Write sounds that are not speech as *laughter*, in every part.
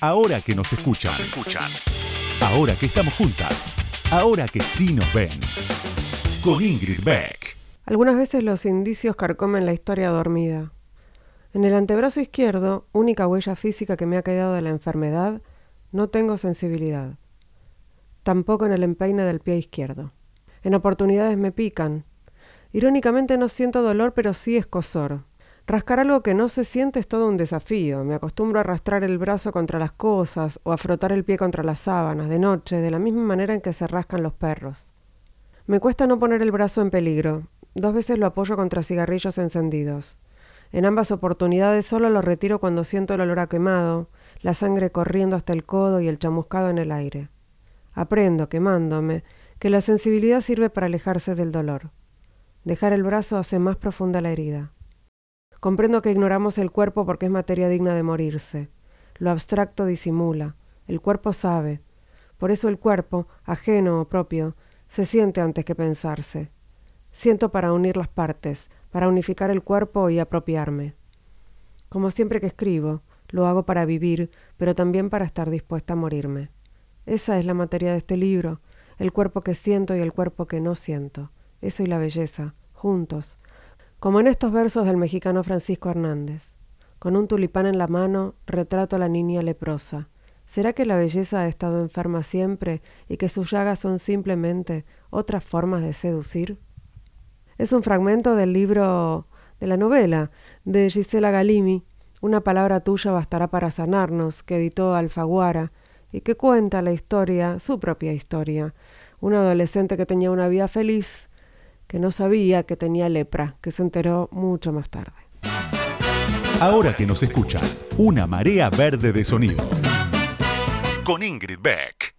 Ahora que nos escuchan. Ahora que estamos juntas. Ahora que sí nos ven. Con Ingrid Beck. Algunas veces los indicios carcomen la historia dormida. En el antebrazo izquierdo, única huella física que me ha quedado de la enfermedad, no tengo sensibilidad. Tampoco en el empeine del pie izquierdo. En oportunidades me pican. Irónicamente no siento dolor, pero sí escosor. Rascar algo que no se siente es todo un desafío. Me acostumbro a arrastrar el brazo contra las cosas o a frotar el pie contra las sábanas de noche, de la misma manera en que se rascan los perros. Me cuesta no poner el brazo en peligro. Dos veces lo apoyo contra cigarrillos encendidos. En ambas oportunidades solo lo retiro cuando siento el olor a quemado, la sangre corriendo hasta el codo y el chamuscado en el aire. Aprendo, quemándome, que la sensibilidad sirve para alejarse del dolor. Dejar el brazo hace más profunda la herida. Comprendo que ignoramos el cuerpo porque es materia digna de morirse. Lo abstracto disimula. El cuerpo sabe. Por eso el cuerpo, ajeno o propio, se siente antes que pensarse. Siento para unir las partes, para unificar el cuerpo y apropiarme. Como siempre que escribo, lo hago para vivir, pero también para estar dispuesta a morirme. Esa es la materia de este libro, el cuerpo que siento y el cuerpo que no siento. Eso y la belleza, juntos, como en estos versos del mexicano Francisco Hernández. Con un tulipán en la mano, retrato a la niña leprosa. ¿Será que la belleza ha estado enferma siempre y que sus llagas son simplemente otras formas de seducir? Es un fragmento del libro de la novela de Gisela Galimi, Una palabra tuya bastará para sanarnos, que editó Alfaguara y que cuenta la historia, su propia historia. Un adolescente que tenía una vida feliz que no sabía que tenía lepra, que se enteró mucho más tarde. Ahora que nos escuchan, una marea verde de sonido. Con Ingrid Beck.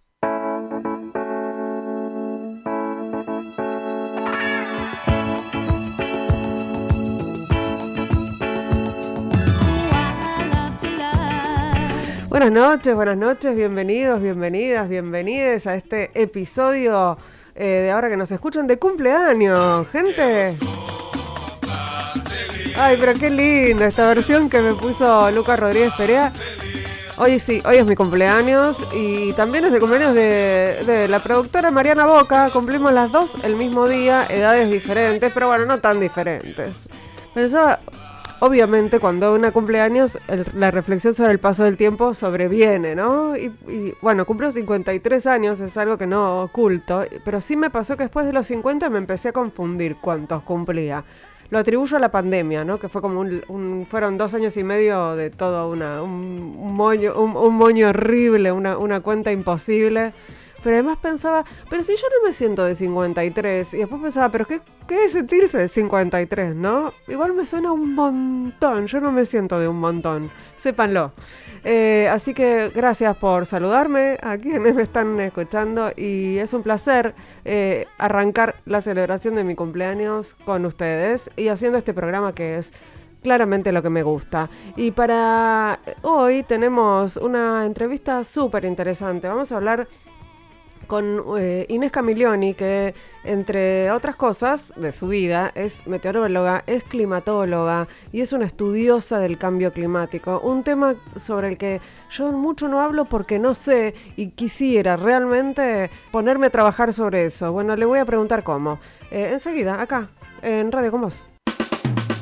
Buenas noches, buenas noches, bienvenidos, bienvenidas, bienvenides a este episodio eh, de ahora que nos escuchan de cumpleaños, gente. Ay, pero qué linda esta versión que me puso Lucas Rodríguez Perea. Hoy sí, hoy es mi cumpleaños y también es el cumpleaños de, de, la productora Mariana Boca. Cumplimos las dos el mismo día, edades diferentes, pero bueno, no tan diferentes. Pensaba, obviamente cuando una cumpleaños la reflexión sobre el paso del tiempo sobreviene, ¿no? Y, bueno, cumplo 53 años, es algo que no oculto, pero sí me pasó que después de los 50 me empecé a confundir cuántos cumplía. Lo atribuyo a la pandemia, ¿no? Que fue como un, fueron dos años y medio de todo una, un, moño, un, moño horrible, una, una cuenta imposible. Pero además pensaba, pero si yo no me siento de 53, y después pensaba, pero ¿qué, qué es sentirse de 53, no? Igual me suena un montón, yo no me siento de un montón, sépanlo. Eh, así que gracias por saludarme a quienes me están escuchando y es un placer eh, arrancar la celebración de mi cumpleaños con ustedes y haciendo este programa que es claramente lo que me gusta. Y para hoy tenemos una entrevista súper interesante. Vamos a hablar con eh, Inés Camilioni, que entre otras cosas de su vida es meteoróloga, es climatóloga y es una estudiosa del cambio climático. Un tema sobre el que yo mucho no hablo porque no sé y quisiera realmente ponerme a trabajar sobre eso. Bueno, le voy a preguntar cómo. Eh, enseguida, acá, en Radio Con Vos.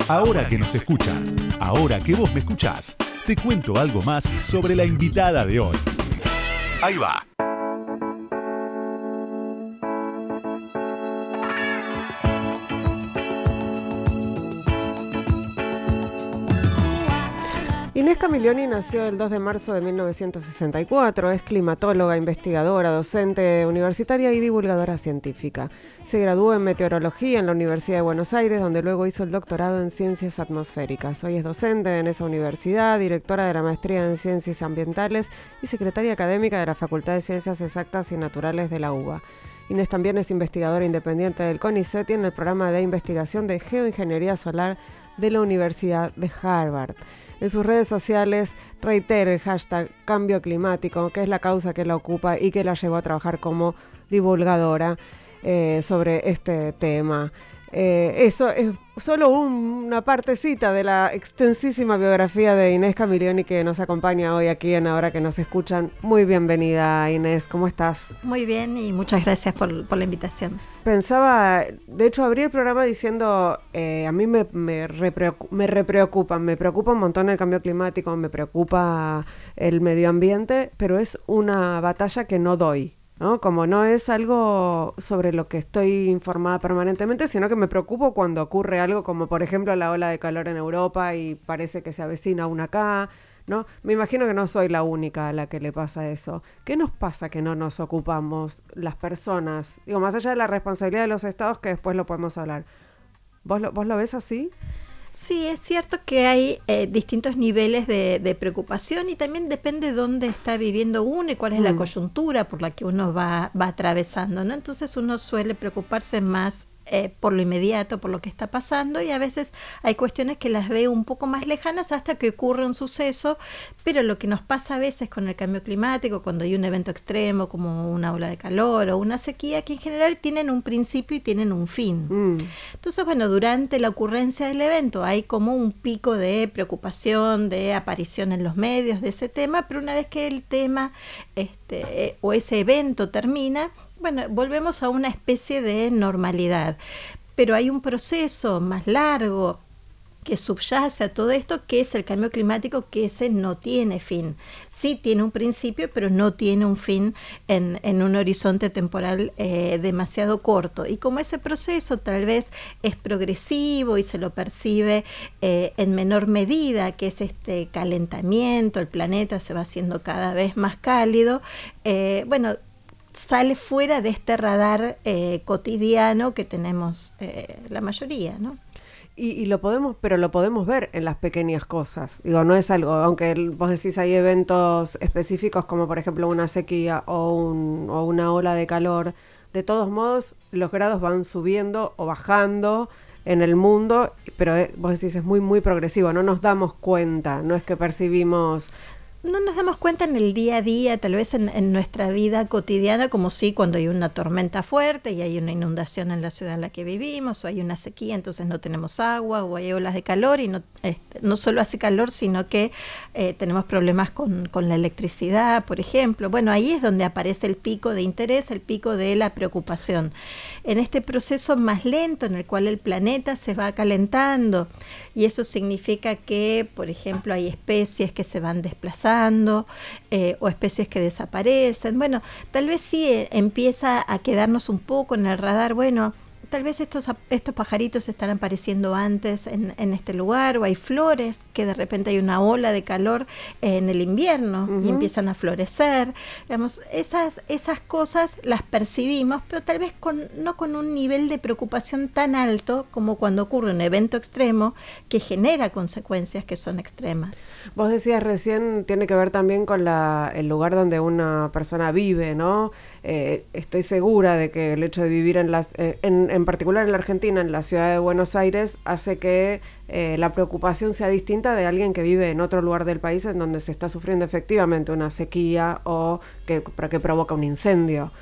Ahora que nos escuchan, ahora que vos me escuchás, te cuento algo más sobre la invitada de hoy. Ahí va. Inés Camilioni nació el 2 de marzo de 1964, es climatóloga, investigadora, docente universitaria y divulgadora científica. Se graduó en meteorología en la Universidad de Buenos Aires, donde luego hizo el doctorado en ciencias atmosféricas. Hoy es docente en esa universidad, directora de la maestría en ciencias ambientales y secretaria académica de la Facultad de Ciencias Exactas y Naturales de la UBA. Inés también es investigadora independiente del CONICET y en el programa de investigación de geoingeniería solar de la Universidad de Harvard. En sus redes sociales reitera el hashtag cambio climático, que es la causa que la ocupa y que la llevó a trabajar como divulgadora eh, sobre este tema. Eh, eso es solo una partecita de la extensísima biografía de Inés Camilioni que nos acompaña hoy aquí en Ahora que nos escuchan. Muy bienvenida Inés, ¿cómo estás? Muy bien y muchas gracias por, la invitación. Pensaba, de hecho abrí el programa diciendo, eh, a mí me, me, me repreocupa, me preocupa un montón el cambio climático, me preocupa el medio ambiente, pero es una batalla que no doy. ¿No? Como no es algo sobre lo que estoy informada permanentemente, sino que me preocupo cuando ocurre algo como por ejemplo la ola de calor en Europa y parece que se avecina una acá, ¿no? Me imagino que no soy la única a la que le pasa eso. ¿Qué nos pasa que no nos ocupamos las personas? Digo, más allá de la responsabilidad de los estados, que después lo podemos hablar. ¿Vos lo, vos lo ves así? Sí, es cierto que hay eh, distintos niveles de, preocupación y también depende dónde está viviendo uno y cuál es la mm. coyuntura por la que uno va, va atravesando, ¿no? Entonces uno suele preocuparse más eh, por lo inmediato, por lo que está pasando y a veces hay cuestiones que las veo un poco más lejanas hasta que ocurre un suceso, pero lo que nos pasa a veces con el cambio climático, cuando hay un evento extremo como una ola de calor o una sequía, que en general tienen un principio y tienen un fin. Mm. Entonces, bueno, durante la ocurrencia del evento hay como un pico de preocupación, de aparición en los medios de ese tema, pero una vez que el tema este, o ese evento termina, bueno, volvemos a una especie de normalidad, pero hay un proceso más largo que subyace a todo esto, que es el cambio climático, que ese no tiene fin. Sí tiene un principio, pero no tiene un fin en, un horizonte temporal eh, demasiado corto. Y como ese proceso tal vez es progresivo y se lo percibe eh, en menor medida, que es este calentamiento, el planeta se va haciendo cada vez más cálido, eh, bueno, sale fuera de este radar eh, cotidiano que tenemos eh, la mayoría, ¿no? Y, lo podemos, pero lo podemos ver en las pequeñas cosas. Digo, no es algo, aunque vos decís hay eventos específicos como por ejemplo una sequía o, un, o una ola de calor, de todos modos los grados van subiendo o bajando en el mundo, pero eh, vos decís es muy, muy progresivo, no nos damos cuenta, no es que percibimos no nos damos cuenta en el día a día, tal vez en, nuestra vida cotidiana, como si cuando hay una tormenta fuerte y hay una inundación en la ciudad en la que vivimos, o hay una sequía, entonces no tenemos agua, o hay olas de calor, y no, este, no solo hace calor, sino que eh, tenemos problemas con, con, la electricidad, por ejemplo. Bueno, ahí es donde aparece el pico de interés, el pico de la preocupación. En este proceso más lento en el cual el planeta se va calentando, y eso significa que, por ejemplo, hay especies que se van desplazando, eh, o especies que desaparecen. Bueno, tal vez sí eh, empieza a quedarnos un poco en el radar, bueno, tal vez estos, estos pajaritos están apareciendo antes en, este lugar o hay flores que de repente hay una ola de calor en el invierno y empiezan a florecer. Digamos, esas, esas cosas las percibimos, pero tal vez con, no con un nivel de preocupación tan alto como cuando ocurre un evento extremo que genera consecuencias que son extremas. Vos decías recién, tiene que ver también con la, el lugar donde una persona vive, ¿no? Eh, estoy segura de que el hecho de vivir en las... en en particular en la Argentina, en la ciudad de Buenos Aires, hace que eh, la preocupación sea distinta de alguien que vive en otro lugar del país en donde se está sufriendo efectivamente una sequía o que, que provoca un incendio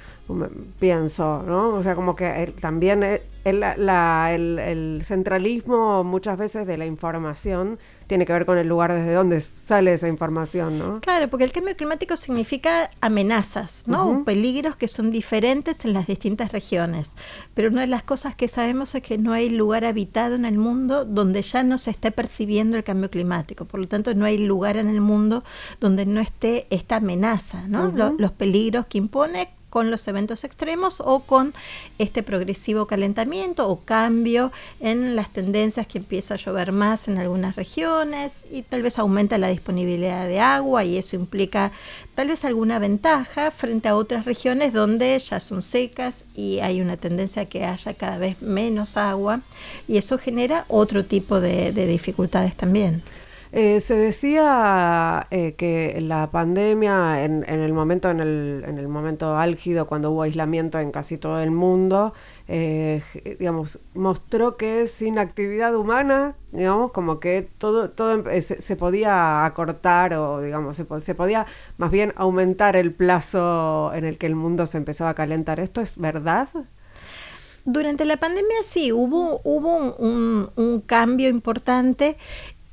pienso, ¿no? O sea, como que también el, el, centralismo muchas veces de la información tiene que ver con el lugar desde donde sale esa información, ¿no? Claro, porque el cambio climático significa amenazas, ¿no? Peligros que son diferentes en las distintas regiones. Pero una de las cosas que sabemos es que no hay lugar habitado en el mundo donde ya no se esté percibiendo el cambio climático. Por lo tanto, no hay lugar en el mundo donde no esté esta amenaza, ¿no? los peligros que impone con los eventos extremos o con este progresivo calentamiento o cambio en las tendencias que empieza a llover más en algunas regiones y tal vez aumenta la disponibilidad de agua y eso implica tal vez alguna ventaja frente a otras regiones donde ya son secas y hay una tendencia a que haya cada vez menos agua y eso genera otro tipo de, de dificultades también. Eh, se decía eh, que la pandemia, en, el momento, en el, en el, momento álgido, cuando hubo aislamiento en casi todo el mundo, eh, digamos, mostró que sin actividad humana, digamos, como que todo, todo se, podía acortar o, digamos, se, se podía más bien aumentar el plazo en el que el mundo se empezaba a calentar. ¿Esto es verdad? Durante la pandemia sí, hubo, hubo un, un cambio importante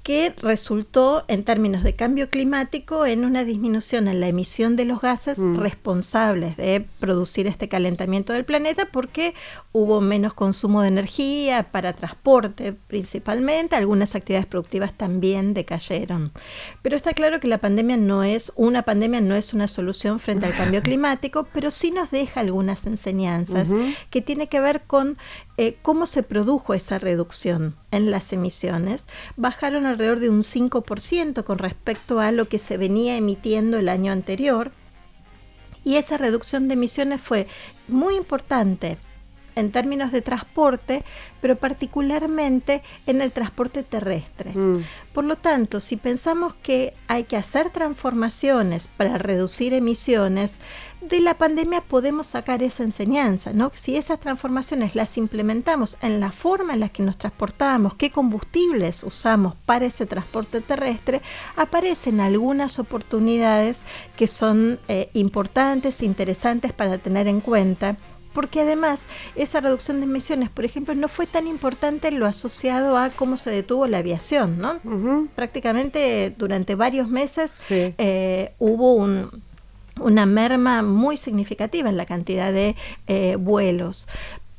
que resultó en términos de cambio climático en una disminución en la emisión de los gases mm. responsables de producir este calentamiento del planeta porque hubo menos consumo de energía para transporte principalmente, algunas actividades productivas también decayeron. Pero está claro que la pandemia no es una pandemia no es una solución frente al cambio *laughs* climático, pero sí nos deja algunas enseñanzas que tiene que ver con eh, cómo se produjo esa reducción en las emisiones. Bajaron alrededor de un 5% con respecto a lo que se venía emitiendo el año anterior. Y esa reducción de emisiones fue muy importante en términos de transporte, pero particularmente en el transporte terrestre. Mm. Por lo tanto, si pensamos que hay que hacer transformaciones para reducir emisiones, de la pandemia podemos sacar esa enseñanza, ¿no? Si esas transformaciones las implementamos en la forma en la que nos transportamos, qué combustibles usamos para ese transporte terrestre, aparecen algunas oportunidades que son eh, importantes, interesantes para tener en cuenta porque además esa reducción de emisiones, por ejemplo, no fue tan importante lo asociado a cómo se detuvo la aviación, ¿no? Prácticamente durante varios meses eh, hubo una merma muy significativa en la cantidad de eh, vuelos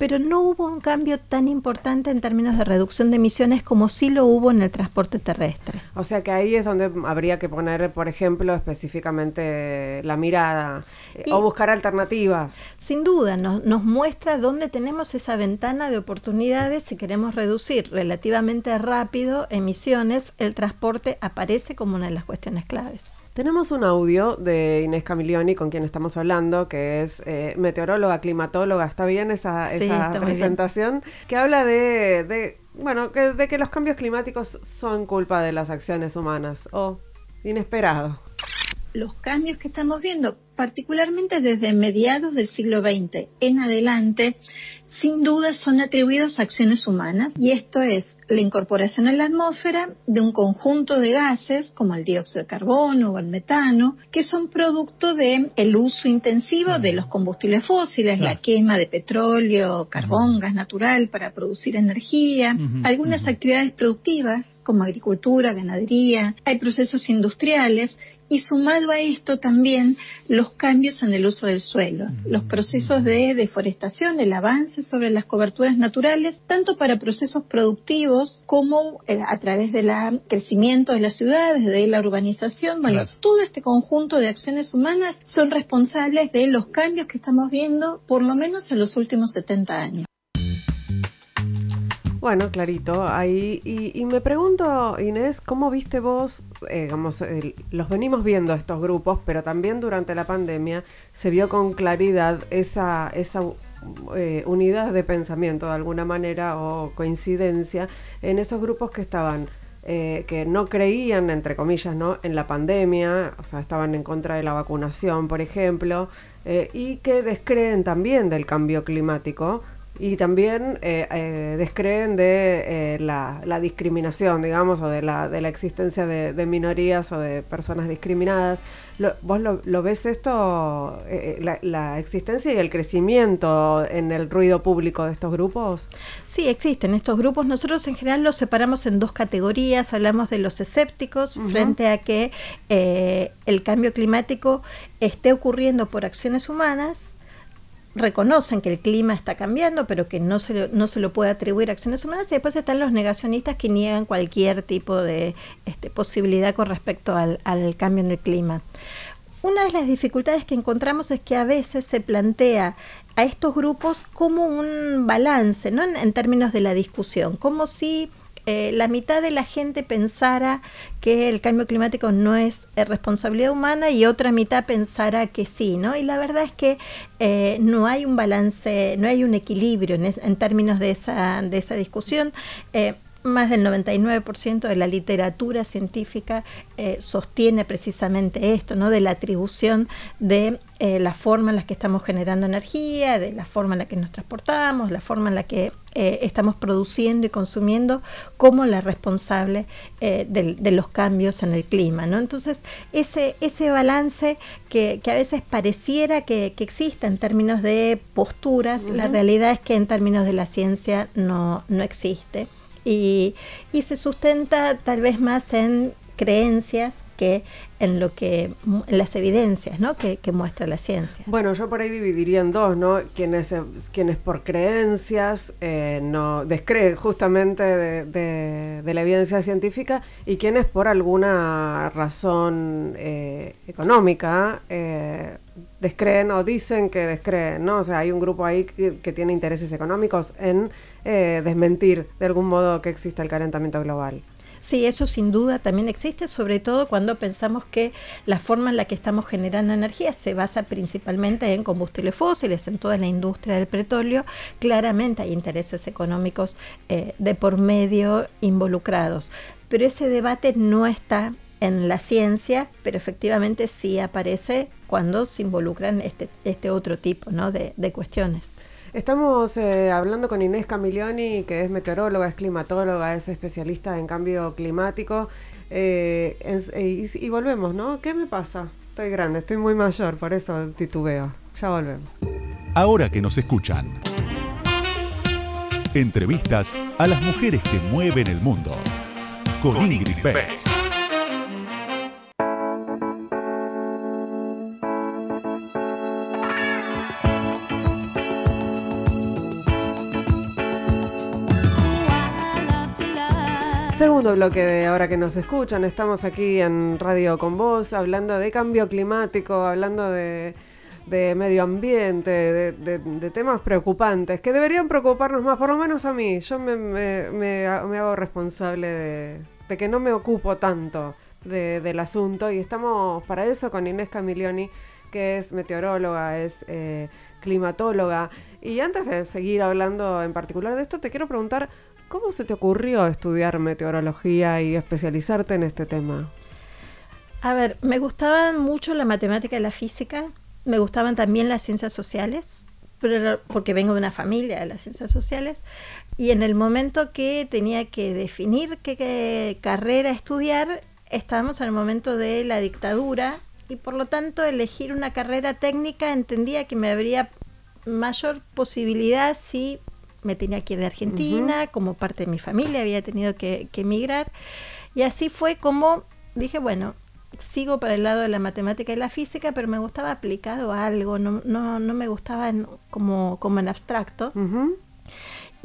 pero no hubo un cambio tan importante en términos de reducción de emisiones como sí lo hubo en el transporte terrestre. O sea que ahí es donde habría que poner, por ejemplo, específicamente la mirada eh, o buscar alternativas. Sin duda, nos, nos muestra dónde tenemos esa ventana de oportunidades si queremos reducir relativamente rápido emisiones, el transporte aparece como una de las cuestiones claves. Tenemos un audio de Inés Camilioni con quien estamos hablando, que es eh, meteoróloga, climatóloga, ¿está bien esa, presentación? Que habla de, bueno, que, de que los cambios climáticos son culpa de las acciones humanas o inesperado. Los cambios que estamos viendo, particularmente desde mediados del siglo XX en adelante, sin duda son atribuidos a acciones humanas y esto es la incorporación en la atmósfera de un conjunto de gases como el dióxido de carbono o el metano que son producto del el uso intensivo de los combustibles fósiles, la quema de petróleo, carbón, gas natural para producir energía, algunas actividades productivas como agricultura, ganadería, hay procesos industriales y sumado a esto también los cambios en el uso del suelo, los procesos de deforestación, el avance sobre las coberturas naturales, tanto para procesos productivos como eh, a través del crecimiento de las ciudades, de la urbanización. Bueno, todo este conjunto de acciones humanas son responsables de los cambios que estamos viendo por lo menos en los últimos 70 años. Bueno, clarito, ahí. Y, me pregunto, Inés, ¿cómo viste vos, eh, los venimos viendo estos grupos, pero también durante la pandemia se vio con claridad esa, esa eh, unidad de pensamiento de alguna manera o coincidencia en esos grupos que estaban eh, que no creían, entre comillas, ¿no? en la pandemia, o sea, estaban en contra de la vacunación, por ejemplo, y que descreen también del cambio climático y también eh, eh, descreen de eh, la, discriminación, digamos, o de la, de la existencia de, minorías o de personas discriminadas. ¿Vos lo, ves esto, la, la, existencia y el crecimiento en el ruido público de estos grupos? Sí, existen estos grupos. Nosotros en general los separamos en dos categorías. Hablamos de los escépticos frente a que el cambio climático esté ocurriendo por acciones humanas reconocen que el clima está cambiando, pero que no se, lo, no se lo puede atribuir a acciones humanas, y después están los negacionistas que niegan cualquier tipo de este, posibilidad con respecto al, cambio en el clima. Una de las dificultades que encontramos es que a veces se plantea a estos grupos como un balance, ¿no? En, en términos de la discusión, como si eh, la mitad de la gente pensara que el cambio climático no es eh, responsabilidad humana y otra mitad pensara que sí, ¿no? Y la verdad es que eh, no hay un balance, no hay un equilibrio en, términos de esa, de esa discusión más del 99% de la literatura científica sostiene precisamente esto, ¿no? De la atribución de la forma en la que estamos generando energía, de la forma en la que nos transportamos, la forma en la que eh, estamos produciendo y consumiendo como la responsable eh, de, los cambios en el clima. ¿no? Entonces, ese, ese balance que, a veces pareciera que, existe en términos de posturas, la realidad es que en términos de la ciencia no, no existe. Y, y se sustenta tal vez más en creencias que en lo que en las evidencias ¿no? que, muestra la ciencia. Bueno, yo por ahí dividiría en dos, ¿no? Quienes, quienes por creencias eh, no descreen justamente de, la evidencia científica y quienes por alguna razón eh, económica eh, descreen o dicen que descreen, ¿no? O sea, hay un grupo ahí que, que tiene intereses económicos en desmentir de algún modo que exista el calentamiento global. Sí, eso sin duda también existe, sobre todo cuando pensamos que la forma en la que estamos generando energía se basa principalmente en combustibles fósiles, en toda la industria del petróleo. Claramente hay intereses económicos eh, de por medio involucrados, pero ese debate no está en la ciencia, pero efectivamente sí aparece cuando se involucran este, este otro tipo ¿no? de, de cuestiones. Estamos eh, hablando con Inés Camilioni, que es meteoróloga, es climatóloga, es especialista en cambio climático. Eh, y, volvemos, ¿no? ¿Qué me pasa? Estoy grande, estoy muy mayor, por eso titubeo. Ya volvemos. Ahora que nos escuchan. Entrevistas a las mujeres que mueven el mundo. Con, Ingrid Beck. Segundo bloque de ahora que nos escuchan, estamos aquí en Radio con Vos hablando de cambio climático, hablando de, medio ambiente, de, temas preocupantes que deberían preocuparnos más, por lo menos a mí. Yo me, hago responsable de, que no me ocupo tanto del asunto y estamos para eso con Inés Camilioni, que es meteoróloga, es eh, climatóloga. Y antes de seguir hablando en particular de esto, te quiero preguntar ¿Cómo se te ocurrió estudiar meteorología y especializarte en este tema? A ver, me gustaban mucho la matemática y la física, me gustaban también las ciencias sociales, pero porque vengo de una familia de las ciencias sociales, y en el momento que tenía que definir qué, carrera estudiar, estábamos en el momento de la dictadura y por lo tanto elegir una carrera técnica entendía que me habría mayor posibilidad si me tenía que ir de Argentina, como parte de mi familia había tenido que, emigrar. Y así fue como dije, bueno, sigo para el lado de la matemática y la física, pero me gustaba aplicado a algo, no, no, no me gustaba como, como en abstracto.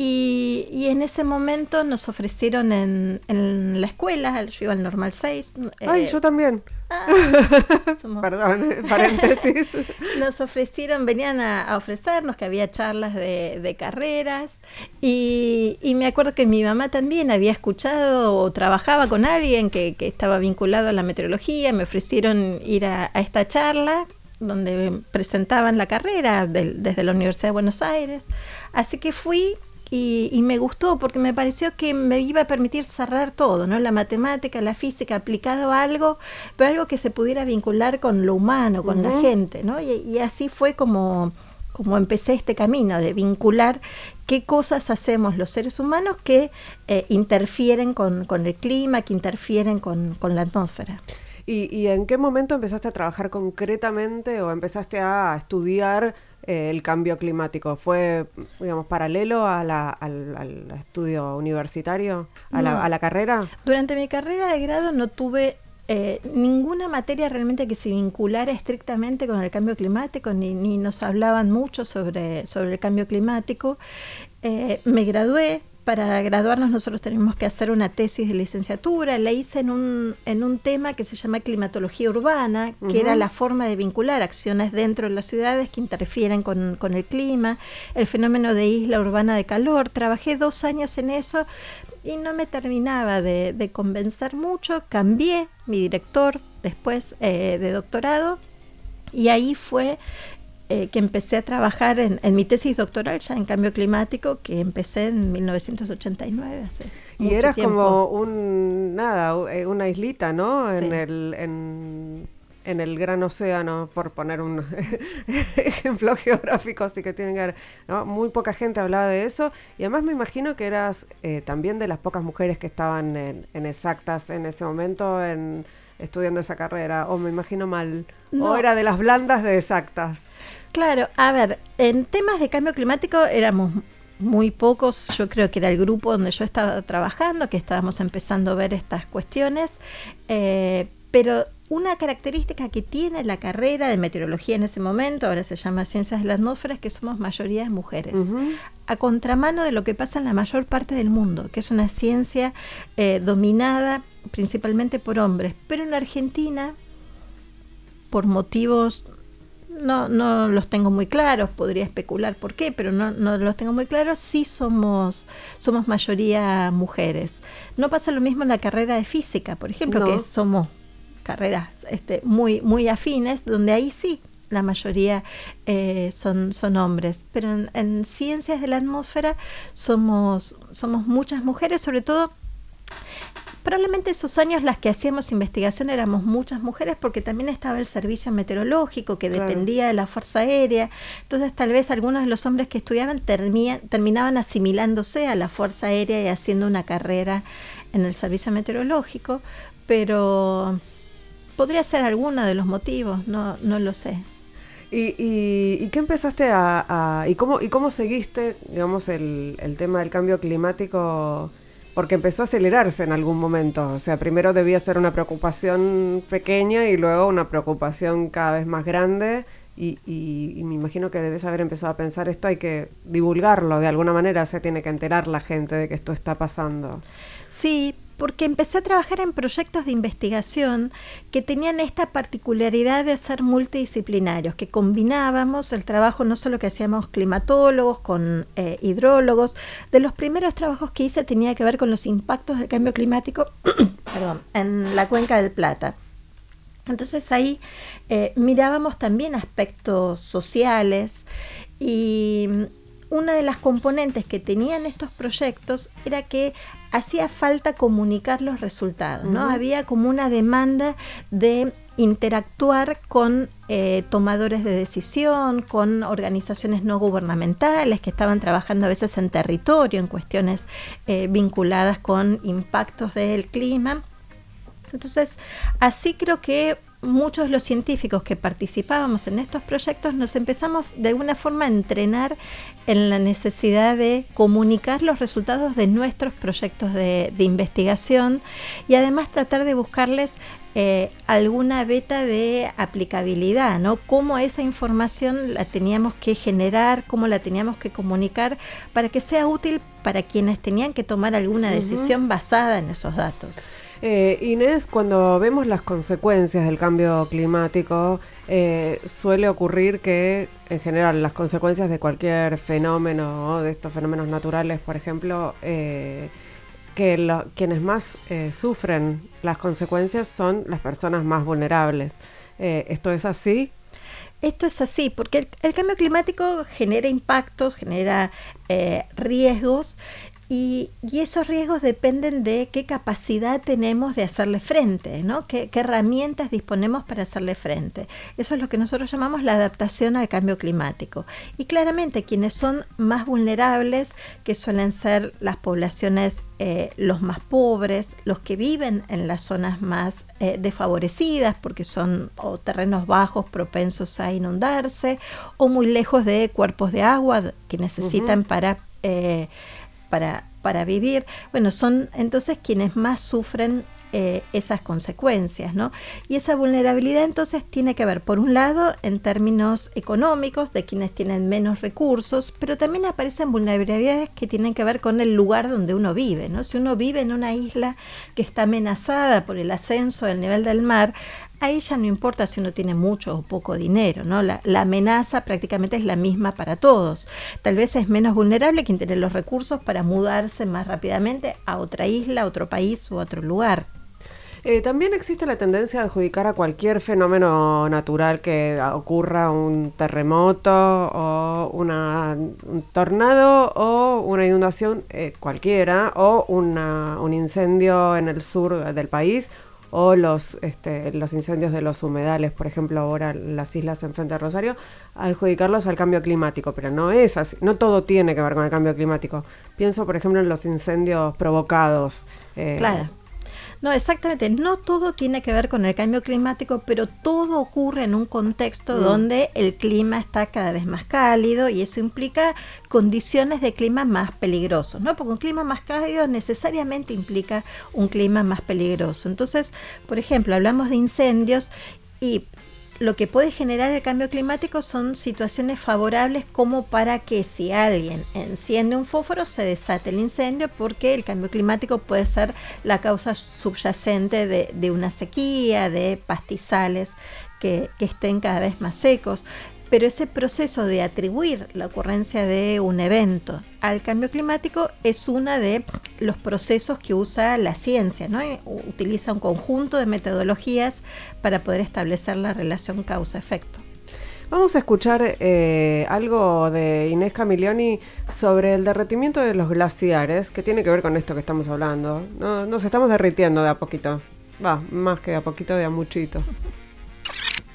Y, y, en ese momento nos ofrecieron en, en la escuela, yo iba al Normal 6. Ay, yo también. Ah, *laughs* Perdón, paréntesis. *laughs* Nos ofrecieron, venían a, ofrecernos que había charlas de, carreras y, me acuerdo que mi mamá también había escuchado o trabajaba con alguien que, estaba vinculado a la meteorología, me ofrecieron ir a, esta charla donde presentaban la carrera desde la Universidad de Buenos Aires. Así que fui y, me gustó porque me pareció que me iba a permitir cerrar todo, ¿no? La matemática, la física aplicado a algo, pero algo que se pudiera vincular con lo humano, con la gente, ¿no? Y, así fue como, como empecé este camino de vincular qué cosas hacemos los seres humanos que eh, interfieren con, el clima, que interfieren con, con la atmósfera. ¿Y, ¿Y, en qué momento empezaste a trabajar concretamente o empezaste a estudiar eh, el cambio climático? ¿Fue, digamos, paralelo a al, estudio universitario, a, la, carrera? Durante mi carrera de grado no tuve eh, ninguna materia realmente que se vinculara estrictamente con el cambio climático, ni, ni nos hablaban mucho sobre, sobre el cambio climático. Eh, me gradué, para graduarnos nosotros tenemos que hacer una tesis de licenciatura. La hice en un, en un tema que se llama climatología urbana, que era la forma de vincular acciones dentro de las ciudades que interfieren con, el clima, el fenómeno de isla urbana de calor. Trabajé dos años en eso y no me terminaba de, convencer mucho. Cambié mi director después eh, de doctorado y ahí fue eh, que empecé a trabajar en, mi tesis doctoral ya en cambio climático, que empecé en 1989. Hace y eras como un, nada, eh, una islita, ¿no? En el, en el gran océano, por poner un *laughs* ejemplo geográfico, así que tienen que ver, ¿no? Muy poca gente hablaba de eso, y además me imagino que eras eh, también de las pocas mujeres que estaban en, exactas en ese momento, en estudiando esa carrera, o me imagino mal, o era de las blandas de exactas. Claro, a ver, en temas de cambio climático éramos muy pocos, yo creo que era el grupo donde yo estaba trabajando, que estábamos empezando a ver estas cuestiones, eh, pero una característica que tiene la carrera de meteorología en ese momento, ahora se llama Ciencias de la Atmósfera, es que somos mayoría de mujeres, a contramano de lo que pasa en la mayor parte del mundo, que es una ciencia eh, dominada principalmente por hombres. Pero en Argentina, por motivos no, no los tengo muy claros, podría especular por qué, pero no, no los tengo muy claros, sí somos, somos mayoría mujeres. No pasa lo mismo en la carrera de física, por ejemplo, que somos carreras este, muy, muy afines, donde ahí sí la mayoría eh, son, son hombres, pero en, ciencias de la atmósfera somos, somos muchas mujeres, sobre todo probablemente esos años las que hacíamos investigación éramos muchas mujeres porque también estaba el servicio meteorológico que dependía de la Fuerza Aérea. Entonces tal vez algunos de los hombres que estudiaban terminaban asimilándose a la Fuerza Aérea y haciendo una carrera en el servicio meteorológico, pero podría ser alguno de los motivos, no, no lo sé. ¿Y, y, qué empezaste a, y cómo y cómo seguiste, digamos, el, el, tema del cambio climático? Porque empezó a acelerarse en algún momento. O sea, primero debía ser una preocupación pequeña y luego una preocupación cada vez más grande. Y, y, me imagino que debes haber empezado a pensar esto hay que divulgarlo de alguna manera, se tiene que enterar la gente de que esto está pasando. Sí, porque empecé a trabajar en proyectos de investigación que tenían esta particularidad de ser multidisciplinarios, que combinábamos el trabajo no solo que hacíamos climatólogos con eh, hidrólogos, de los primeros trabajos que hice tenía que ver con los impactos del cambio climático *coughs* en la cuenca del Plata. Entonces ahí eh, mirábamos también aspectos sociales y una de las componentes que tenían estos proyectos era que hacía falta comunicar los resultados, ¿no? Había como una demanda de interactuar con eh, tomadores de decisión, con organizaciones no gubernamentales que estaban trabajando a veces en territorio, en cuestiones eh, vinculadas con impactos del clima. Entonces, así creo que muchos de los científicos que participábamos en estos proyectos nos empezamos de alguna forma a entrenar en la necesidad de comunicar los resultados de nuestros proyectos de, investigación y además tratar de buscarles eh, alguna beta de aplicabilidad, ¿no? Cómo esa información la teníamos que generar, cómo la teníamos que comunicar para que sea útil para quienes tenían que tomar alguna decisión basada en esos datos. Eh, Inés, cuando vemos las consecuencias del cambio climático, eh, suele ocurrir que, en general, las consecuencias de cualquier fenómeno, de estos fenómenos naturales, por ejemplo, eh, que quienes más sufren las consecuencias son las personas más vulnerables. ¿Esto es así? Esto es así, porque el, cambio climático genera impactos, genera riesgos y, esos riesgos dependen de qué capacidad tenemos de hacerle frente, ¿no? ¿Qué, herramientas disponemos para hacerle frente. Eso es lo que nosotros llamamos la adaptación al cambio climático. Y claramente quienes son más vulnerables, que suelen ser las poblaciones eh, los más pobres, los que viven en las zonas más eh, desfavorecidas porque son o terrenos bajos propensos a inundarse o muy lejos de cuerpos de agua que necesitan para eh, para, para vivir, bueno, son entonces quienes más sufren eh, esas consecuencias, ¿no? Y esa vulnerabilidad entonces tiene que ver, por un lado, en términos económicos, de quienes tienen menos recursos, pero también aparecen vulnerabilidades que tienen que ver con el lugar donde uno vive, ¿no? Si uno vive en una isla que está amenazada por el ascenso del nivel del mar, ahí ya no importa si uno tiene mucho o poco dinero, ¿no? La, amenaza prácticamente es la misma para todos. Tal vez es menos vulnerable quien tiene los recursos para mudarse más rápidamente a otra isla, a otro país u otro lugar. Eh, también existe la tendencia de adjudicar a cualquier fenómeno natural que ocurra un terremoto o una, un tornado o una inundación eh, cualquiera o un incendio en el sur del país o los, este, los incendios de los humedales, por ejemplo, ahora las islas enfrente de Rosario, adjudicarlos al cambio climático, pero no es así, no todo tiene que ver con el cambio climático. Pienso, por ejemplo, en los incendios provocados. Eh, claro no, exactamente. No todo tiene que ver con el cambio climático, pero todo ocurre en un contexto mm. donde el clima está cada vez más cálido y eso implica condiciones de clima más peligrosos, ¿no? Porque un clima más cálido necesariamente implica un clima más peligroso. Entonces, por ejemplo, hablamos de incendios y lo que puede generar el cambio climático son situaciones favorables como para que si alguien enciende un fósforo se desate el incendio porque el cambio climático puede ser la causa subyacente de, una sequía, de pastizales que, estén cada vez más secos. Pero ese proceso de atribuir la ocurrencia de un evento al cambio climático es uno de los procesos que usa la ciencia, ¿no? Utiliza un conjunto de metodologías para poder establecer la relación causa-efecto. Vamos a escuchar eh, algo de Inés Camilioni sobre el derretimiento de los glaciares, que tiene que ver con esto que estamos hablando. nos estamos derritiendo de a poquito. Va, más que de a poquito, de a muchito.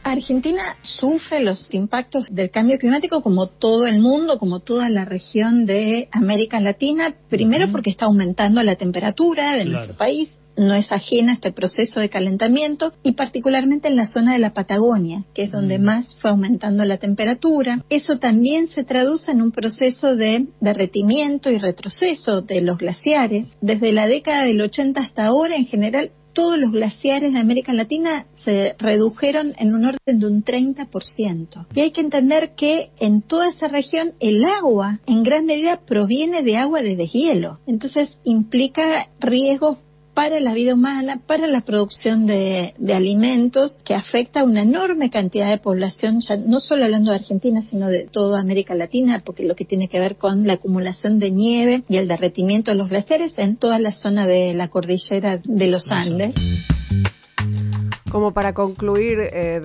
Argentina sufre los impactos del cambio climático como todo el mundo, como toda la región de América Latina, primero porque está aumentando la temperatura de nuestro país, no es ajena a este proceso de calentamiento y particularmente en la zona de la Patagonia, que es donde mm. más fue aumentando la temperatura. Eso también se traduce en un proceso de derretimiento y retroceso de los glaciares. Desde la década del 80 hasta ahora, en general, todos los glaciares de América Latina se redujeron en un orden de un 30%. Y hay que entender que en toda esa región el agua en gran medida proviene de agua de deshielo. Entonces implica riesgos para la vida humana, para la producción de, alimentos, que afecta a una enorme cantidad de población, ya no solo hablando de Argentina, sino de toda América Latina, porque lo que tiene que ver con la acumulación de nieve y el derretimiento de los glaciares en toda la zona de la cordillera de los Andes. Como para concluir eh,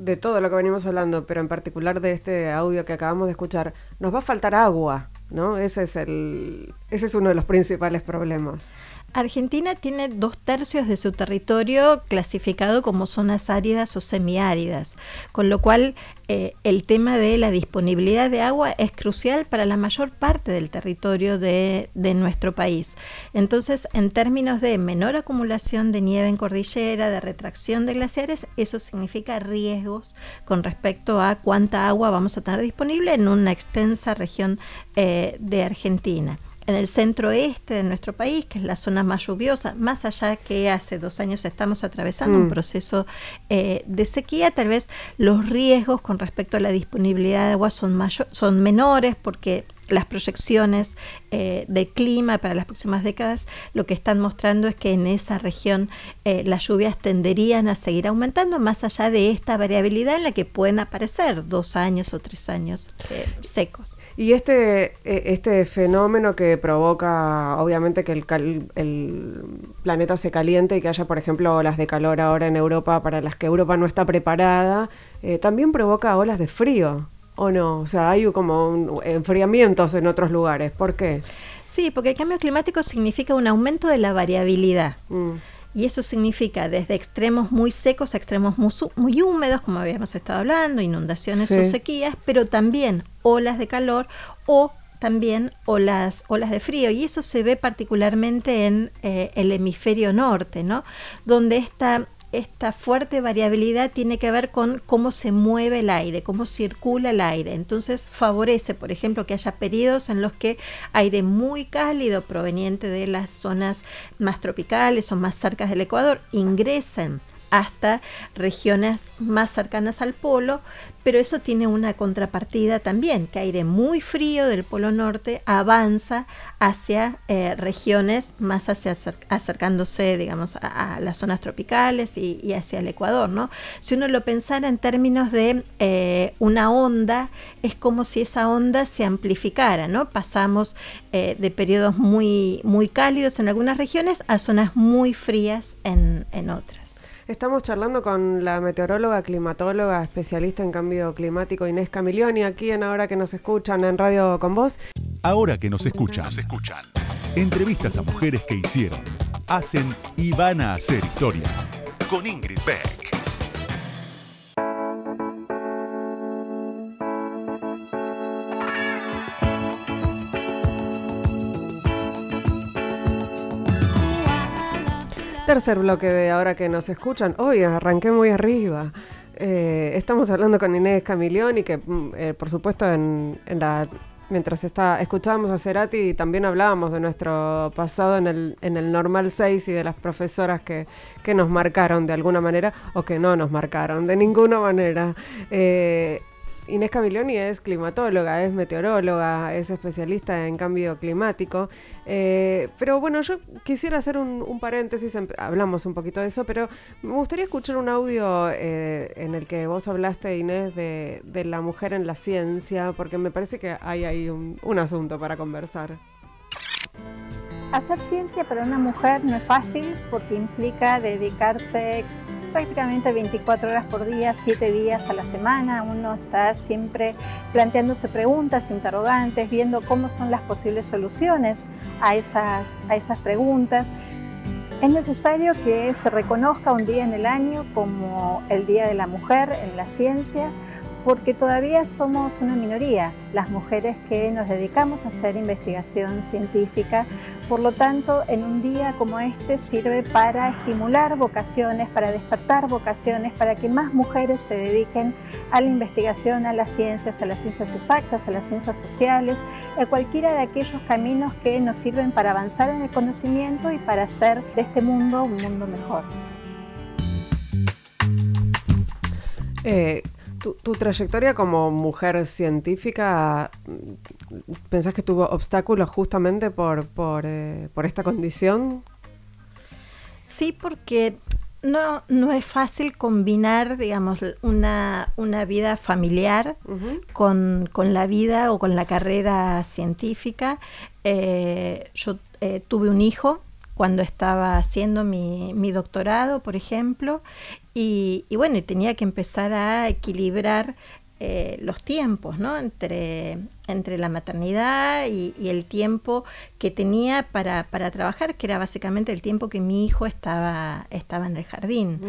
de todo lo que venimos hablando, pero en particular de este audio que acabamos de escuchar, nos va a faltar agua, ¿no? Ese es, el, ese es uno de los principales problemas. Argentina tiene dos tercios de su territorio clasificado como zonas áridas o semiáridas, con lo cual eh, el tema de la disponibilidad de agua es crucial para la mayor parte del territorio de, nuestro país. Entonces, en términos de menor acumulación de nieve en cordillera, de retracción de glaciares, eso significa riesgos con respecto a cuánta agua vamos a tener disponible en una extensa región eh, de Argentina en el centro oeste de nuestro país, que es la zona más lluviosa, más allá que hace dos años estamos atravesando un mm. proceso eh, de sequía, tal vez los riesgos con respecto a la disponibilidad de agua son, mayor, son menores porque las proyecciones eh, de clima para las próximas décadas lo que están mostrando es que en esa región eh, las lluvias tenderían a seguir aumentando más allá de esta variabilidad en la que pueden aparecer dos años o tres años secos. Y este, e, este fenómeno que provoca, obviamente, que el, el, planeta se caliente y que haya, por ejemplo, olas de calor ahora en Europa para las que Europa no está preparada, eh, también provoca olas de frío, ¿o no? O sea, hay como enfriamientos en otros lugares. ¿Por qué? Sí, porque el cambio climático significa un aumento de la variabilidad. Mm y eso significa desde extremos muy secos a extremos muy, húmedos, como habíamos estado hablando, inundaciones o sequías, pero también olas de calor o también olas, olas de frío. Y eso se ve particularmente en eh, el hemisferio norte, ¿no? donde esta esta fuerte variabilidad tiene que ver con cómo se mueve el aire, cómo circula el aire. Entonces favorece, por ejemplo, que haya periodos en los que aire muy cálido proveniente de las zonas más tropicales o más cercas del Ecuador ingresen hasta regiones más cercanas al polo, pero eso tiene una contrapartida también, que aire muy frío del polo norte avanza hacia eh, regiones más hacia acercándose, digamos, a, las zonas tropicales y, hacia el Ecuador, ¿no? Si uno lo pensara en términos de eh, una onda, es como si esa onda se amplificara, ¿no? Pasamos eh, de periodos muy, muy cálidos en algunas regiones a zonas muy frías en otras. Estamos charlando con la meteoróloga, climatóloga, especialista en cambio climático Inés Camilioni, aquí en Ahora que nos escuchan en Radio con Vos. Ahora que nos escuchan, nos escuchan. Entrevistas a mujeres que hicieron, hacen y van a hacer historia. Con Ingrid Beck. Tercer bloque de ahora que nos escuchan. Hoy arranqué muy arriba. Eh, estamos hablando con Inés Camilioni, que mm, eh, por supuesto en, la mientras está, escuchábamos a Cerati también hablábamos de nuestro pasado en el, en el Normal 6 y de las profesoras que, que nos marcaron de alguna manera o que no nos marcaron de ninguna manera. Eh, Inés Camilioni es climatóloga, es meteoróloga, es especialista en cambio climático. Eh, pero bueno, yo quisiera hacer un, paréntesis, hablamos un poquito de eso, pero me gustaría escuchar un audio eh, en el que vos hablaste, Inés, de, la mujer en la ciencia, porque me parece que hay ahí un asunto para conversar. Hacer ciencia para una mujer no es fácil porque implica dedicarse prácticamente 24 horas por día, 7 días a la semana. Uno está siempre planteándose preguntas, interrogantes, viendo cómo son las posibles soluciones a esas, a esas preguntas. Es necesario que se reconozca un día en el año como el Día de la Mujer en la ciencia, porque todavía somos una minoría, las mujeres que nos dedicamos a hacer investigación científica. Por lo tanto, en un día como este sirve para estimular vocaciones, para despertar vocaciones, para que más mujeres se dediquen a la investigación, a las ciencias, a las ciencias exactas, a las ciencias sociales, a cualquiera de aquellos caminos que nos sirven para avanzar en el conocimiento y para hacer de este mundo un mundo mejor. Eh, tu, trayectoria como mujer científica, ¿pensás que tuvo obstáculos justamente por, por, eh, esta condición? Sí, porque no, no es fácil combinar, digamos, una, una vida familiar con, la vida o con la carrera científica. Eh, yo eh, tuve un hijo cuando estaba haciendo mi, doctorado, por ejemplo, y, y, bueno, tenía que empezar a equilibrar eh, los tiempos, ¿no? Entre, entre la maternidad y, el tiempo que tenía para, para, trabajar, que era básicamente el tiempo que mi hijo estaba, estaba en el jardín.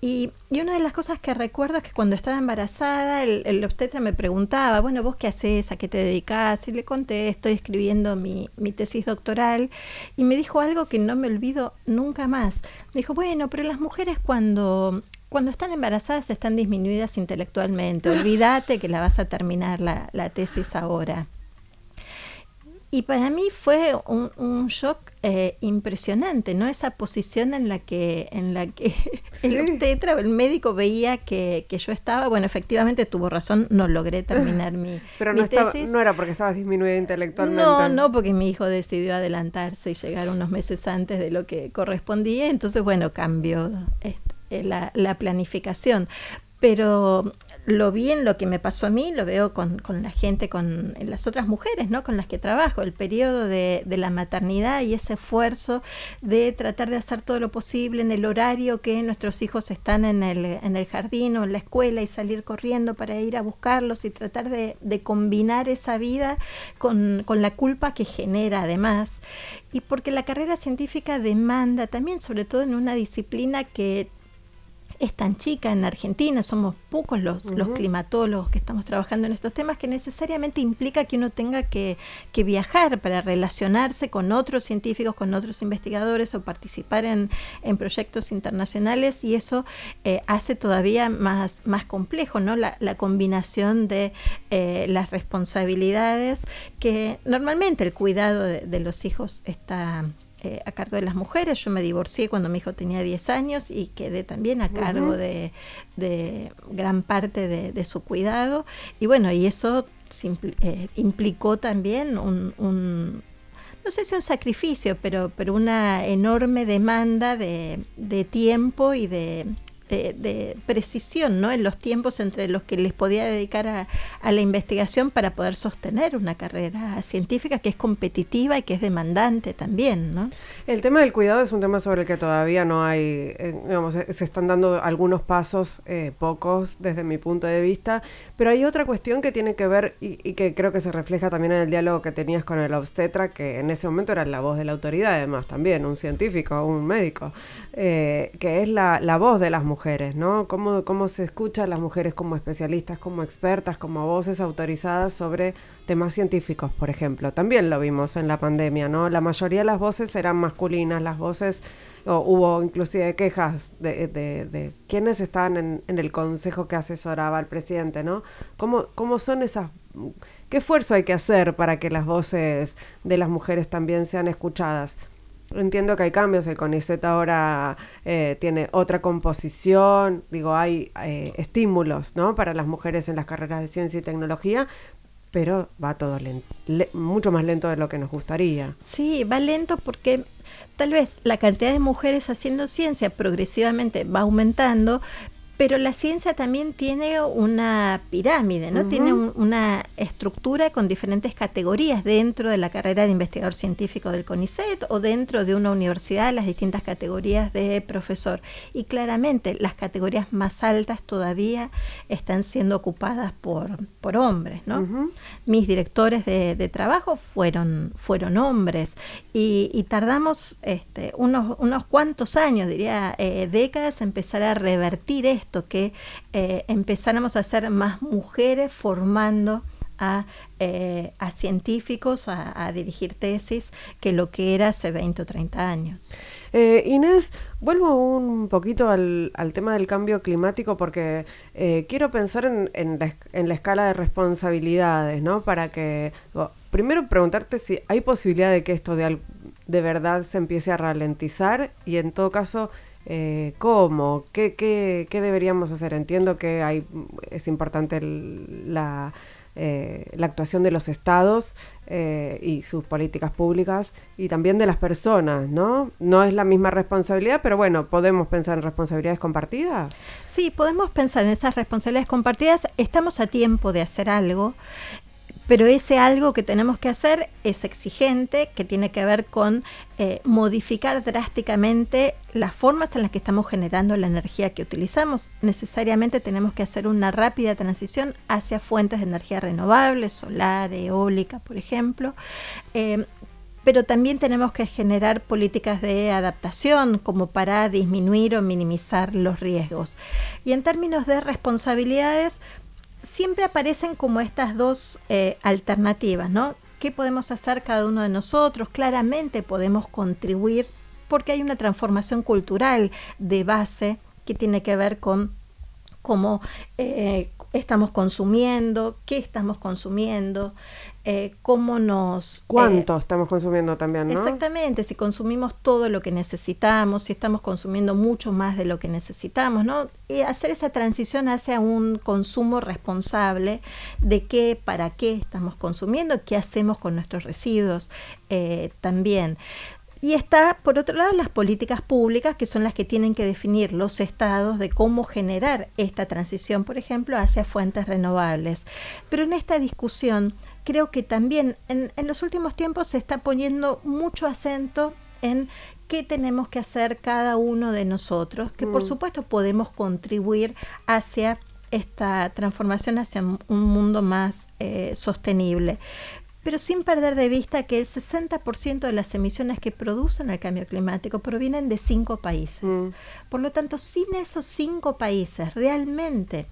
y, y, una de las cosas que recuerdo es que cuando estaba embarazada, el, el, obstetra me preguntaba, bueno, ¿vos qué haces? ¿A qué te dedicas? Y le conté, estoy escribiendo mi, mi tesis doctoral. Y me dijo algo que no me olvido nunca más. Me dijo, bueno, pero las mujeres cuando cuando están embarazadas están disminuidas intelectualmente. *laughs* Olvídate que la vas a terminar la, la tesis ahora. Y para mí fue un, shock eh, impresionante, ¿no? Esa posición en la que, en la que *laughs* el tetra el médico veía que, yo estaba. Bueno, efectivamente tuvo razón, no logré terminar mi, *laughs* Pero no, tesis. no era porque estabas disminuida intelectualmente. No, no, porque mi hijo decidió adelantarse y llegar unos meses antes de lo que correspondía. Entonces, bueno, cambió esto. Eh, la, planificación. Pero lo bien, lo que me pasó a mí, lo veo con, la gente, con las otras mujeres, ¿no? Con las que trabajo, el periodo de, la maternidad y ese esfuerzo de tratar de hacer todo lo posible en el horario que nuestros hijos están en el, en el jardín o en la escuela y salir corriendo para ir a buscarlos y tratar de, combinar esa vida con, con la culpa que genera además. Y porque la carrera científica demanda también, sobre todo en una disciplina que es tan chica en Argentina, somos pocos los, los climatólogos que estamos trabajando en estos temas, que necesariamente implica que uno tenga que, viajar para relacionarse con otros científicos, con otros investigadores o participar en, proyectos internacionales y eso eh, hace todavía más, más complejo ¿no? la, combinación de eh, las responsabilidades que normalmente el cuidado de los hijos está eh, a cargo de las mujeres. Yo me divorcié cuando mi hijo tenía 10 años y quedé también a cargo de, gran parte de, su cuidado. Y bueno, y eso eh, implicó también un, no sé si un sacrificio, pero, pero una enorme demanda de, tiempo y de, de, precisión ¿no? en los tiempos entre los que les podía dedicar a, la investigación para poder sostener una carrera científica que es competitiva y que es demandante también. ¿no? El tema del cuidado es un tema sobre el que todavía no hay, eh, digamos, se están dando algunos pasos, eh, pocos desde mi punto de vista, pero hay otra cuestión que tiene que ver y, y, que creo que se refleja también en el diálogo que tenías con el obstetra, que en ese momento era la voz de la autoridad, además también, un científico, un médico. Eh, que es la, la, voz de las mujeres, ¿no? Cómo, cómo se escucha a las mujeres como especialistas, como expertas, como voces autorizadas sobre temas científicos, por ejemplo. También lo vimos en la pandemia, ¿no? La mayoría de las voces eran masculinas, las voces, hubo inclusive quejas de, de, de quienes estaban en, en, el consejo que asesoraba al presidente, ¿no? ¿Cómo, cómo son esas... ¿Qué esfuerzo hay que hacer para que las voces de las mujeres también sean escuchadas? Entiendo que hay cambios, el CONICET ahora eh, tiene otra composición, digo, hay eh, estímulos ¿no? para las mujeres en las carreras de ciencia y tecnología, pero va todo lento, mucho más lento de lo que nos gustaría. Sí, va lento porque tal vez la cantidad de mujeres haciendo ciencia progresivamente va aumentando, pero la ciencia también tiene una pirámide, ¿no? Tiene una estructura con diferentes categorías dentro de la carrera de investigador científico del CONICET o dentro de una universidad, las distintas categorías de profesor. Y claramente las categorías más altas todavía están siendo ocupadas por, por hombres, ¿no? Mis directores de, trabajo fueron, fueron hombres y, tardamos este, unos, unos cuantos años, diría eh, décadas, empezar a revertir esto que eh, empezáramos a ser más mujeres formando a, eh, científicos a, dirigir tesis que lo que era hace 20 o 30 años. Eh, Inés, vuelvo un poquito al, tema del cambio climático porque quiero pensar en, la, escala de responsabilidades, ¿no? Para que, primero preguntarte si hay posibilidad de que esto de, de verdad se empiece a ralentizar y en todo caso eh, ¿Cómo? ¿Qué, qué, deberíamos hacer? Entiendo que hay, es importante la, eh, la actuación de los estados eh, y sus políticas públicas y también de las personas, ¿no? No es la misma responsabilidad, pero bueno, ¿podemos pensar en responsabilidades compartidas? Sí, podemos pensar en esas responsabilidades compartidas. Estamos a tiempo de hacer algo pero ese algo que tenemos que hacer es exigente, que tiene que ver con eh, modificar drásticamente las formas en las que estamos generando la energía que utilizamos. Necesariamente tenemos que hacer una rápida transición hacia fuentes de energía renovables, solar, eólica, por ejemplo. Eh, pero también tenemos que generar políticas de adaptación como para disminuir o minimizar los riesgos. Y en términos de responsabilidades, siempre aparecen como estas dos eh, alternativas, ¿no? ¿Qué podemos hacer cada uno de nosotros? Claramente podemos contribuir porque hay una transformación cultural de base que tiene que ver con cómo eh, estamos consumiendo, qué estamos consumiendo, eh, cómo nos... ¿Cuánto eh, estamos consumiendo también? ¿no? Exactamente, si consumimos todo lo que necesitamos, si estamos consumiendo mucho más de lo que necesitamos, ¿no? Y hacer esa transición hacia un consumo responsable de qué, para qué estamos consumiendo, qué hacemos con nuestros residuos eh, también. Y está, por otro lado, las políticas públicas, que son las que tienen que definir los estados de cómo generar esta transición, por ejemplo, hacia fuentes renovables. Pero en esta discusión, creo que también en, los últimos tiempos se está poniendo mucho acento en qué tenemos que hacer cada uno de nosotros, que por mm. supuesto podemos contribuir hacia esta transformación hacia un mundo más eh, sostenible pero sin perder de vista que el 60% de las emisiones que producen el cambio climático provienen de cinco países. Mm. Por lo tanto, sin esos cinco países realmente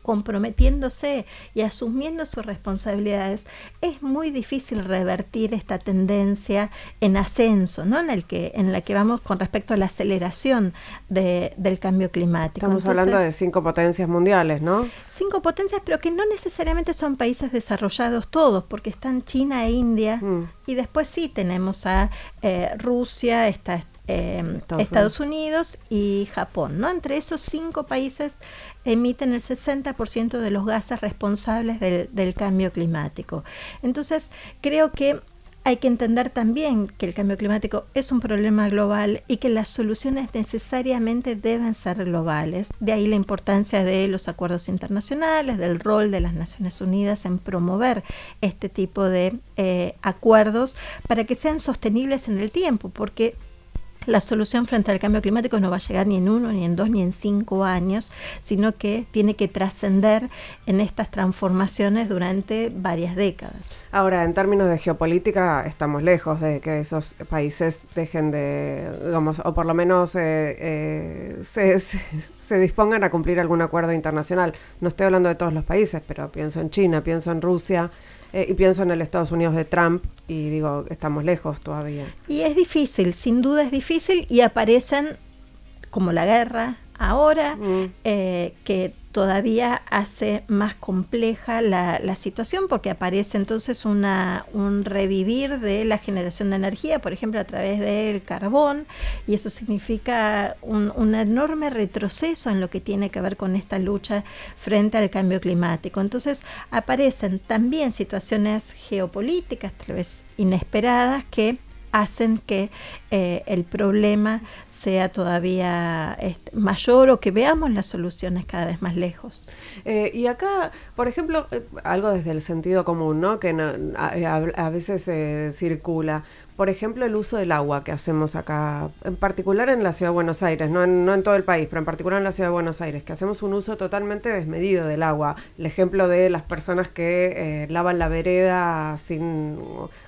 comprometiéndose y asumiendo sus responsabilidades, es muy difícil revertir esta tendencia en ascenso, ¿no? En el que, en la que vamos con respecto a la aceleración del cambio climático. Estamos hablando de cinco potencias mundiales, ¿no? Cinco potencias, pero que no necesariamente son países desarrollados todos, porque están China e India, mm. y después sí tenemos a eh, Rusia, está Em, Estados, Unidos. y Japón. ¿no? Entre esos cinco países emiten el 60% de los gases responsables del, cambio climático. Entonces, creo que hay que entender también que el cambio climático es un problema global y que las soluciones necesariamente deben ser globales. De ahí la importancia de los acuerdos internacionales, del rol de las Naciones Unidas en promover este tipo de eh, acuerdos para que sean sostenibles en el tiempo, porque la solución frente al cambio climático no va a llegar ni en uno, ni en dos, ni en cinco años, sino que tiene que trascender en estas transformaciones durante varias décadas. Ahora, en términos de geopolítica, estamos lejos de que esos países dejen de, digamos, o por lo menos eh, eh, se, se dispongan a cumplir algún acuerdo internacional. No estoy hablando de todos los países, pero pienso en China, pienso en Rusia. Eh, y pienso en el Estados Unidos de Trump y digo, estamos lejos todavía. Y es difícil, sin duda es difícil y aparecen como la guerra ahora, mm. eh, que todavía hace más compleja la, situación porque aparece entonces una, un revivir de la generación de energía, por ejemplo, a través del carbón, y eso significa un, un, enorme retroceso en lo que tiene que ver con esta lucha frente al cambio climático. Entonces aparecen también situaciones geopolíticas, tal vez inesperadas, que hacen que eh, el problema sea todavía mayor o que veamos las soluciones cada vez más lejos. Eh, y acá, por ejemplo, eh, algo desde el sentido común, ¿no? Que a, veces se circula. Por ejemplo, el uso del agua que hacemos acá, en particular en la ciudad de Buenos Aires, no no en todo el país, pero en particular en la ciudad de Buenos Aires, que hacemos un uso totalmente desmedido del agua. El ejemplo de las personas que lavan la vereda sin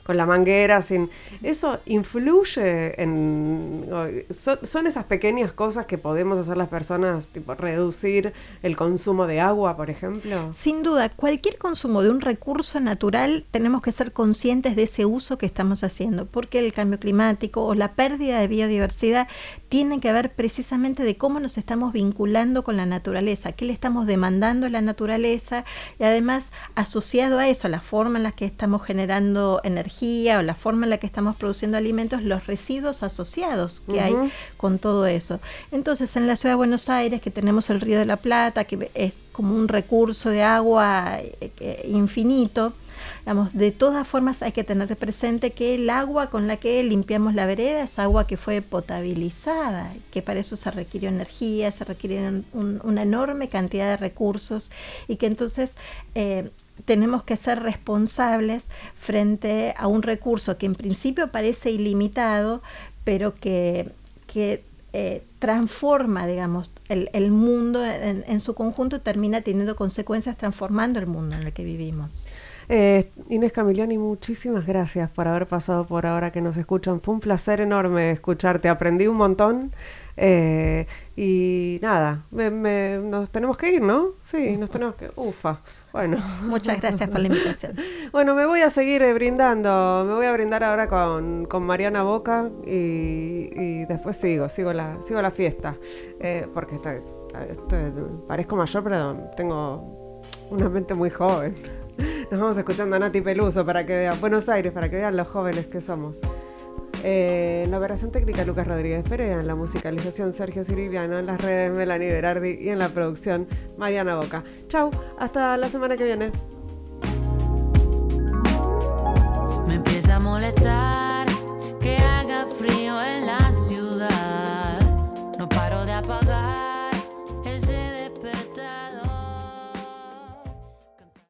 con la manguera, sin... Eso influye en... Son, esas pequeñas cosas que podemos hacer las personas, tipo reducir el consumo de agua, por ejemplo. Sin duda, cualquier consumo de un recurso natural tenemos que ser conscientes de ese uso que estamos haciendo, porque el cambio climático o la pérdida de biodiversidad tiene que ver precisamente de cómo nos estamos vinculando con la naturaleza, qué le estamos demandando a la naturaleza y además asociado a eso, a la forma en la que estamos generando energía o la forma en la que estamos produciendo alimentos, los residuos asociados que hay con todo eso. Entonces, en la ciudad de Buenos Aires, que tenemos el río de la Plata, que es como un recurso de agua eh, infinito, Digamos, de todas formas hay que tener presente que el agua con la que limpiamos la vereda es agua que fue potabilizada, que para eso se requirió energía, se requiere una enorme cantidad de recursos y que entonces eh, tenemos que ser responsables frente a un recurso que en principio parece ilimitado, pero que, eh, transforma, digamos, el, mundo en, su conjunto termina teniendo consecuencias transformando el mundo en el que vivimos. Eh, Inés Camiliani, muchísimas gracias por haber pasado por ahora que nos escuchan. Fue un placer enorme escucharte, aprendí un montón. Eh, y nada, nos tenemos que ir, ¿no? Sí, nos tenemos que... Ufa. Bueno. Muchas gracias por la invitación. *laughs* bueno, me voy a seguir eh, brindando. Me voy a brindar ahora con, Mariana Boca y, después sigo, sigo la, sigo la fiesta. Eh, porque parezco mayor, pero tengo una mente muy joven. *laughs* Nos vamos escuchando a Nati Peluso para que vean Buenos Aires, para que vean los jóvenes que somos. En la operación técnica Lucas Rodríguez Perea, en la musicalización Sergio Ciriliano, en las redes Melanie Berardi y en la producción Mariana Boca. Chau, hasta la semana que viene.